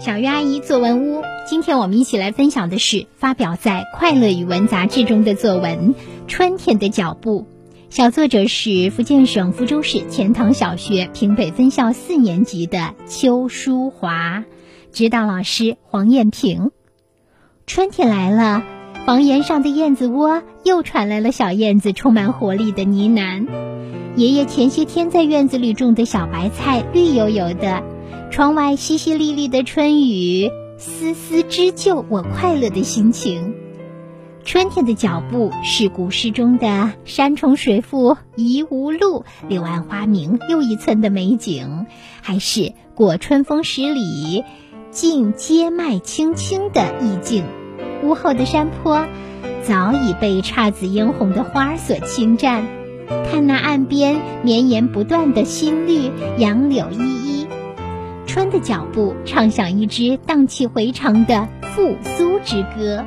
小鱼阿姨作文屋，今天我们一起来分享的是发表在《快乐语文》杂志中的作文《春天的脚步》。小作者是福建省福州市钱塘小学平北分校四年级的邱淑华，指导老师黄艳平。春天来了，房檐上的燕子窝又传来了小燕子充满活力的呢喃。爷爷前些天在院子里种的小白菜绿油油的。窗外淅淅沥沥的春雨，丝丝织就我快乐的心情。春天的脚步是古诗中的“山重水复疑无路，柳暗花明又一村”的美景，还是“过春风十里，尽阶脉青青”的意境？屋后的山坡早已被姹紫嫣红的花所侵占，看那岸边绵延不断的新绿，杨柳依依。春的脚步，唱响一支荡气回肠的复苏之歌，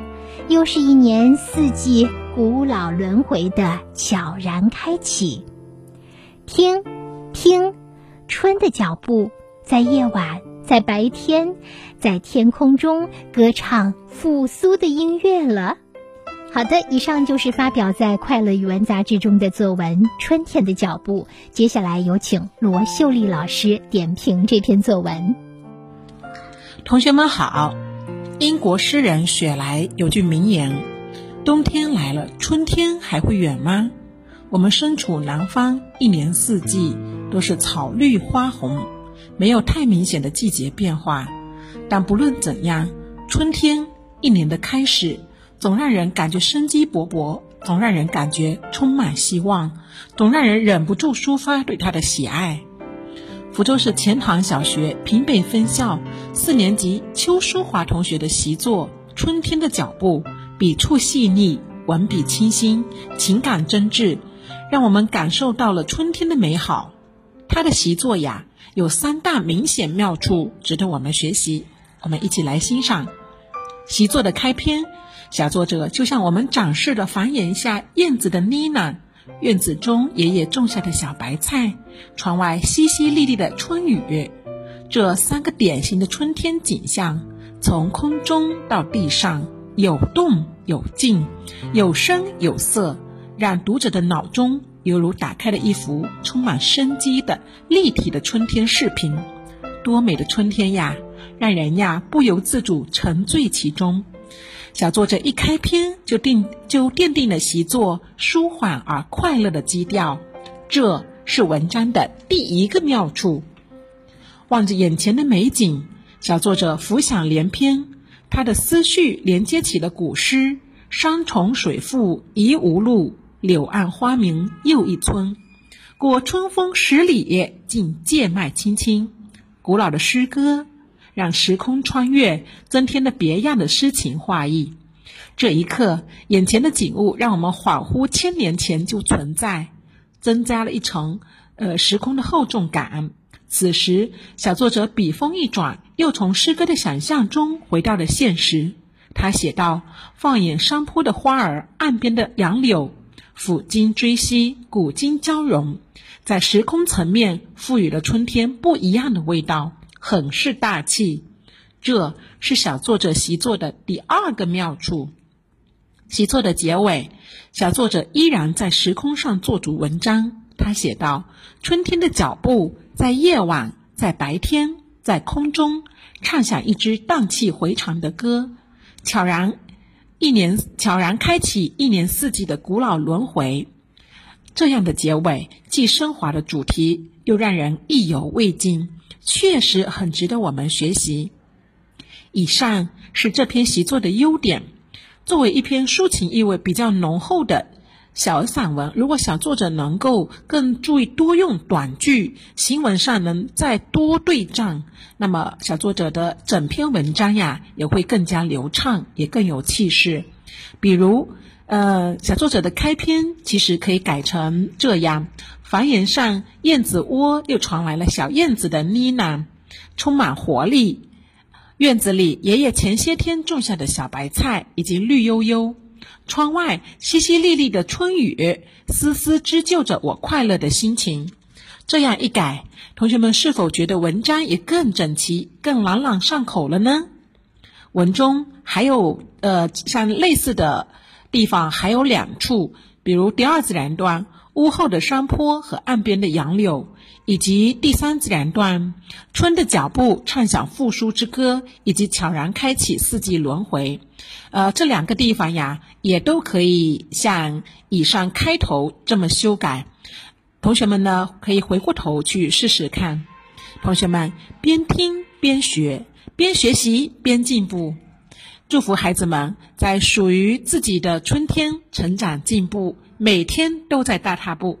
又是一年四季古老轮回的悄然开启。听，听，春的脚步，在夜晚，在白天，在天空中歌唱复苏的音乐了。好的，以上就是发表在《快乐语文》杂志中的作文《春天的脚步》。接下来有请罗秀丽老师点评这篇作文。同学们好，英国诗人雪莱有句名言：“冬天来了，春天还会远吗？”我们身处南方，一年四季都是草绿花红，没有太明显的季节变化。但不论怎样，春天一年的开始。总让人感觉生机勃勃，总让人感觉充满希望，总让人忍不住抒发对他的喜爱。福州市钱塘小学平北分校四年级邱淑华同学的习作《春天的脚步》，笔触细腻，文笔清新，情感真挚，让我们感受到了春天的美好。他的习作呀，有三大明显妙处，值得我们学习。我们一起来欣赏习作的开篇。小作者就向我们展示了繁衍下燕子的呢喃，院子中爷爷种下的小白菜，窗外淅淅沥沥的春雨，这三个典型的春天景象，从空中到地上，有动有静，有声有色，让读者的脑中犹如打开了一幅充满生机的立体的春天视频。多美的春天呀，让人呀不由自主沉醉其中。小作者一开篇就定就奠定了习作舒缓而快乐的基调，这是文章的第一个妙处。望着眼前的美景，小作者浮想联翩，他的思绪连接起了古诗“山重水复疑无路，柳暗花明又一村。过春风十里，尽阶脉青青”，古老的诗歌。让时空穿越增添了别样的诗情画意。这一刻，眼前的景物让我们恍惚千年前就存在，增加了一层呃时空的厚重感。此时，小作者笔锋一转，又从诗歌的想象中回到了现实。他写道：“放眼山坡的花儿，岸边的杨柳，抚今追昔，古今交融，在时空层面赋予了春天不一样的味道。”很是大气，这是小作者习作的第二个妙处。习作的结尾，小作者依然在时空上做足文章。他写道：“春天的脚步，在夜晚，在白天，在空中，唱响一支荡气回肠的歌，悄然一年悄然开启一年四季的古老轮回。”这样的结尾，既升华了主题，又让人意犹未尽。确实很值得我们学习。以上是这篇习作的优点。作为一篇抒情意味比较浓厚的小散文，如果小作者能够更注意多用短句，行文上能再多对仗，那么小作者的整篇文章呀也会更加流畅，也更有气势。比如。呃，小作者的开篇其实可以改成这样：房檐上燕子窝又传来了小燕子的呢喃，充满活力。院子里爷爷前些天种下的小白菜已经绿油油，窗外淅淅沥沥的春雨丝丝织就着我快乐的心情。这样一改，同学们是否觉得文章也更整齐、更朗朗上口了呢？文中还有呃像类似的地方还有两处，比如第二自然段屋后的山坡和岸边的杨柳，以及第三自然段春的脚步唱响复苏之歌，以及悄然开启四季轮回。呃，这两个地方呀，也都可以像以上开头这么修改。同学们呢，可以回过头去试试看。同学们边听边学。边学习边进步，祝福孩子们在属于自己的春天成长进步，每天都在大踏步。